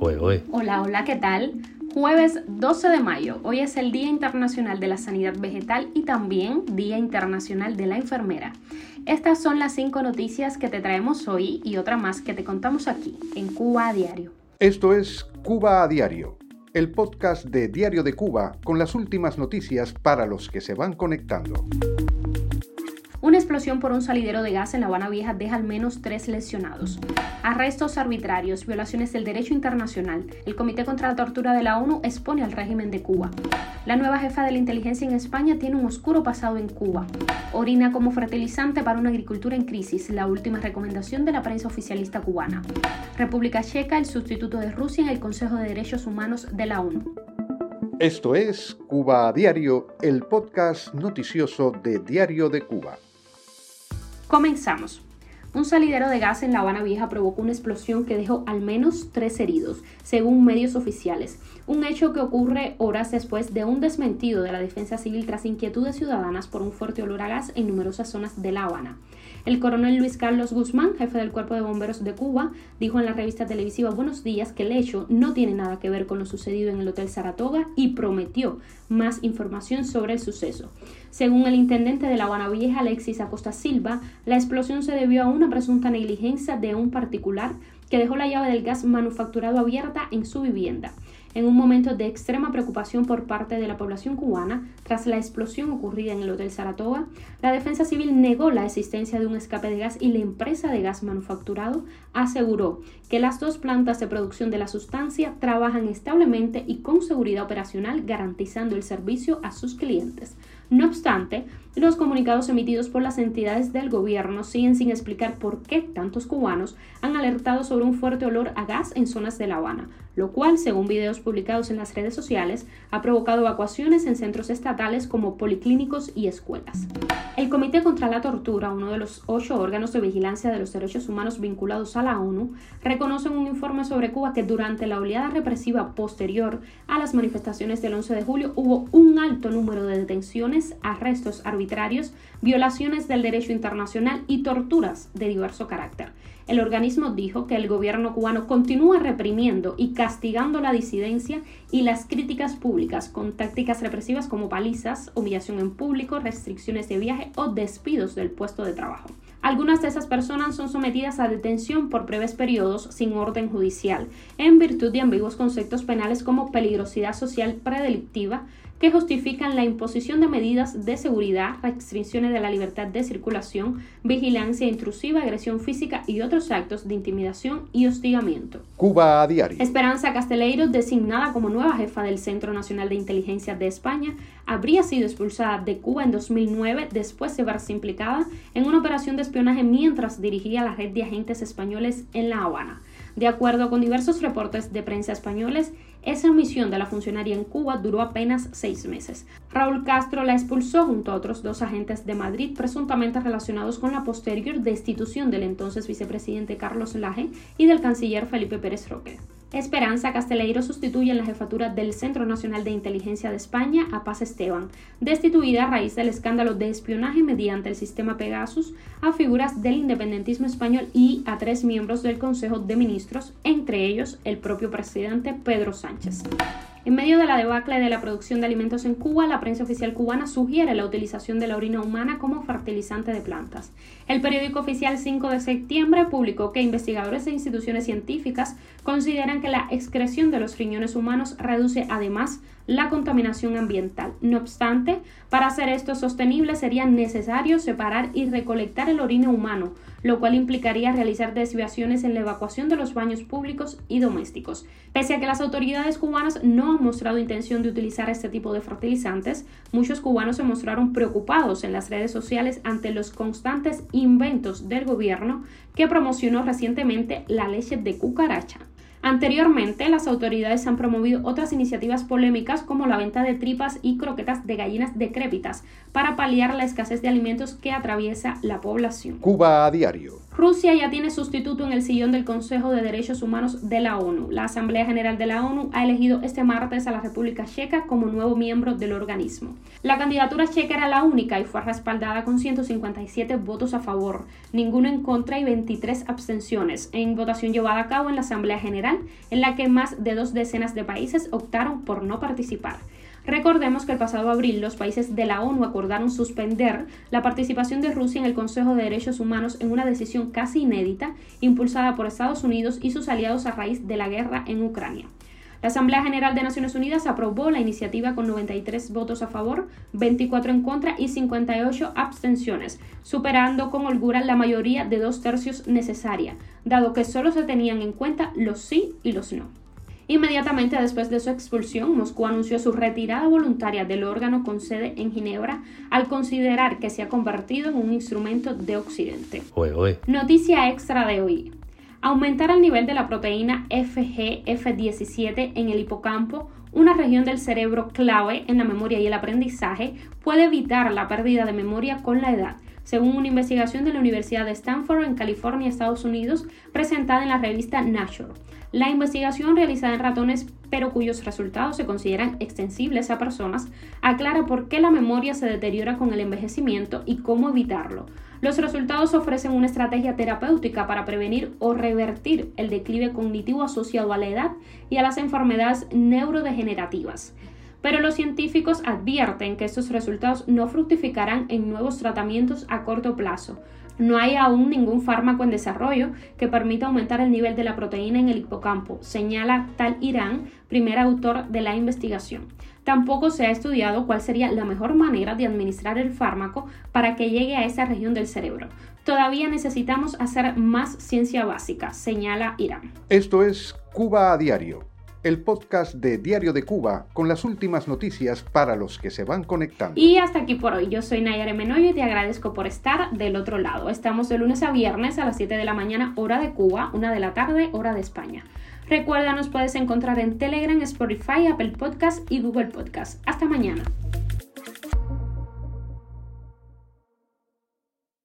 Hola, hola, ¿qué tal? Jueves 12 de mayo, hoy es el Día Internacional de la Sanidad Vegetal y también Día Internacional de la Enfermera. Estas son las cinco noticias que te traemos hoy y otra más que te contamos aquí, en Cuba a Diario. Esto es Cuba a Diario, el podcast de Diario de Cuba con las últimas noticias para los que se van conectando. Explosión por un salidero de gas en La Habana Vieja deja al menos tres lesionados. Arrestos arbitrarios, violaciones del derecho internacional. El Comité contra la Tortura de la ONU expone al régimen de Cuba. La nueva jefa de la inteligencia en España tiene un oscuro pasado en Cuba. Orina como fertilizante para una agricultura en crisis, la última recomendación de la prensa oficialista cubana. República Checa, el sustituto de Rusia en el Consejo de Derechos Humanos de la ONU. Esto es Cuba a Diario, el podcast noticioso de Diario de Cuba. Comenzamos. Un salidero de gas en La Habana Vieja provocó una explosión que dejó al menos tres heridos, según medios oficiales. Un hecho que ocurre horas después de un desmentido de la defensa civil tras inquietudes ciudadanas por un fuerte olor a gas en numerosas zonas de La Habana. El coronel Luis Carlos Guzmán, jefe del Cuerpo de Bomberos de Cuba, dijo en la revista televisiva Buenos Días que el hecho no tiene nada que ver con lo sucedido en el Hotel Saratoga y prometió más información sobre el suceso. Según el intendente de La Habana Vieja, Alexis Acosta Silva, la explosión se debió a una presunta negligencia de un particular que dejó la llave del gas manufacturado abierta en su vivienda en un momento de extrema preocupación por parte de la población cubana tras la explosión ocurrida en el Hotel Saratoga, la Defensa Civil negó la existencia de un escape de gas y la empresa de gas manufacturado aseguró que las dos plantas de producción de la sustancia trabajan establemente y con seguridad operacional garantizando el servicio a sus clientes. No obstante, los comunicados emitidos por las entidades del gobierno siguen sin explicar por qué tantos cubanos han alertado sobre un fuerte olor a gas en zonas de La Habana, lo cual, según videos publicados en las redes sociales, ha provocado evacuaciones en centros estatales como policlínicos y escuelas. El Comité contra la Tortura, uno de los ocho órganos de vigilancia de los derechos humanos vinculados a la ONU, reconoce en un informe sobre Cuba que durante la oleada represiva posterior a las manifestaciones del 11 de julio hubo un alto número de detenciones arrestos arbitrarios, violaciones del derecho internacional y torturas de diverso carácter. El organismo dijo que el gobierno cubano continúa reprimiendo y castigando la disidencia y las críticas públicas con tácticas represivas como palizas, humillación en público, restricciones de viaje o despidos del puesto de trabajo. Algunas de esas personas son sometidas a detención por breves periodos sin orden judicial, en virtud de ambiguos conceptos penales como peligrosidad social predelictiva, que justifican la imposición de medidas de seguridad, restricciones de la libertad de circulación, vigilancia intrusiva, agresión física y otros actos de intimidación y hostigamiento. Cuba a diario. Esperanza Casteleiro, designada como nueva jefa del Centro Nacional de Inteligencia de España, habría sido expulsada de Cuba en 2009 después de verse implicada en una operación de espionaje mientras dirigía la red de agentes españoles en La Habana. De acuerdo con diversos reportes de prensa españoles, esa misión de la funcionaria en Cuba duró apenas seis meses. Raúl Castro la expulsó junto a otros dos agentes de Madrid presuntamente relacionados con la posterior destitución del entonces vicepresidente Carlos Laje y del canciller Felipe Pérez Roque. Esperanza Casteleiro sustituye en la jefatura del Centro Nacional de Inteligencia de España a Paz Esteban, destituida a raíz del escándalo de espionaje mediante el sistema Pegasus a figuras del independentismo español y a tres miembros del Consejo de Ministros, entre ellos el propio presidente Pedro Sánchez. En medio de la debacle de la producción de alimentos en Cuba, la prensa oficial cubana sugiere la utilización de la orina humana como fertilizante de plantas. El periódico oficial 5 de septiembre publicó que investigadores e instituciones científicas consideran que la excreción de los riñones humanos reduce además la contaminación ambiental. No obstante, para hacer esto sostenible sería necesario separar y recolectar el orina humano, lo cual implicaría realizar desviaciones en la evacuación de los baños públicos y domésticos. Pese a que las autoridades cubanas no han mostrado intención de utilizar este tipo de fertilizantes, muchos cubanos se mostraron preocupados en las redes sociales ante los constantes inventos del gobierno que promocionó recientemente la leche de cucaracha. Anteriormente, las autoridades han promovido otras iniciativas polémicas como la venta de tripas y croquetas de gallinas decrépitas para paliar la escasez de alimentos que atraviesa la población. Cuba a diario. Rusia ya tiene sustituto en el sillón del Consejo de Derechos Humanos de la ONU. La Asamblea General de la ONU ha elegido este martes a la República Checa como nuevo miembro del organismo. La candidatura checa era la única y fue respaldada con 157 votos a favor, ninguno en contra y 23 abstenciones, en votación llevada a cabo en la Asamblea General, en la que más de dos decenas de países optaron por no participar. Recordemos que el pasado abril los países de la ONU acordaron suspender la participación de Rusia en el Consejo de Derechos Humanos en una decisión casi inédita impulsada por Estados Unidos y sus aliados a raíz de la guerra en Ucrania. La Asamblea General de Naciones Unidas aprobó la iniciativa con 93 votos a favor, 24 en contra y 58 abstenciones, superando con holgura la mayoría de dos tercios necesaria, dado que solo se tenían en cuenta los sí y los no. Inmediatamente después de su expulsión, Moscú anunció su retirada voluntaria del órgano con sede en Ginebra al considerar que se ha convertido en un instrumento de Occidente. Noticia extra de hoy. Aumentar el nivel de la proteína FGF17 en el hipocampo, una región del cerebro clave en la memoria y el aprendizaje, puede evitar la pérdida de memoria con la edad según una investigación de la Universidad de Stanford en California, Estados Unidos, presentada en la revista Nature. La investigación realizada en ratones, pero cuyos resultados se consideran extensibles a personas, aclara por qué la memoria se deteriora con el envejecimiento y cómo evitarlo. Los resultados ofrecen una estrategia terapéutica para prevenir o revertir el declive cognitivo asociado a la edad y a las enfermedades neurodegenerativas pero los científicos advierten que estos resultados no fructificarán en nuevos tratamientos a corto plazo. No hay aún ningún fármaco en desarrollo que permita aumentar el nivel de la proteína en el hipocampo, señala Tal Irán, primer autor de la investigación. Tampoco se ha estudiado cuál sería la mejor manera de administrar el fármaco para que llegue a esa región del cerebro. Todavía necesitamos hacer más ciencia básica, señala Irán. Esto es Cuba a Diario el podcast de Diario de Cuba con las últimas noticias para los que se van conectando. Y hasta aquí por hoy. Yo soy Nayare Menoyo y te agradezco por estar del otro lado. Estamos de lunes a viernes a las 7 de la mañana, hora de Cuba, una de la tarde, hora de España. Recuerda, nos puedes encontrar en Telegram, Spotify, Apple Podcast y Google Podcast. Hasta mañana.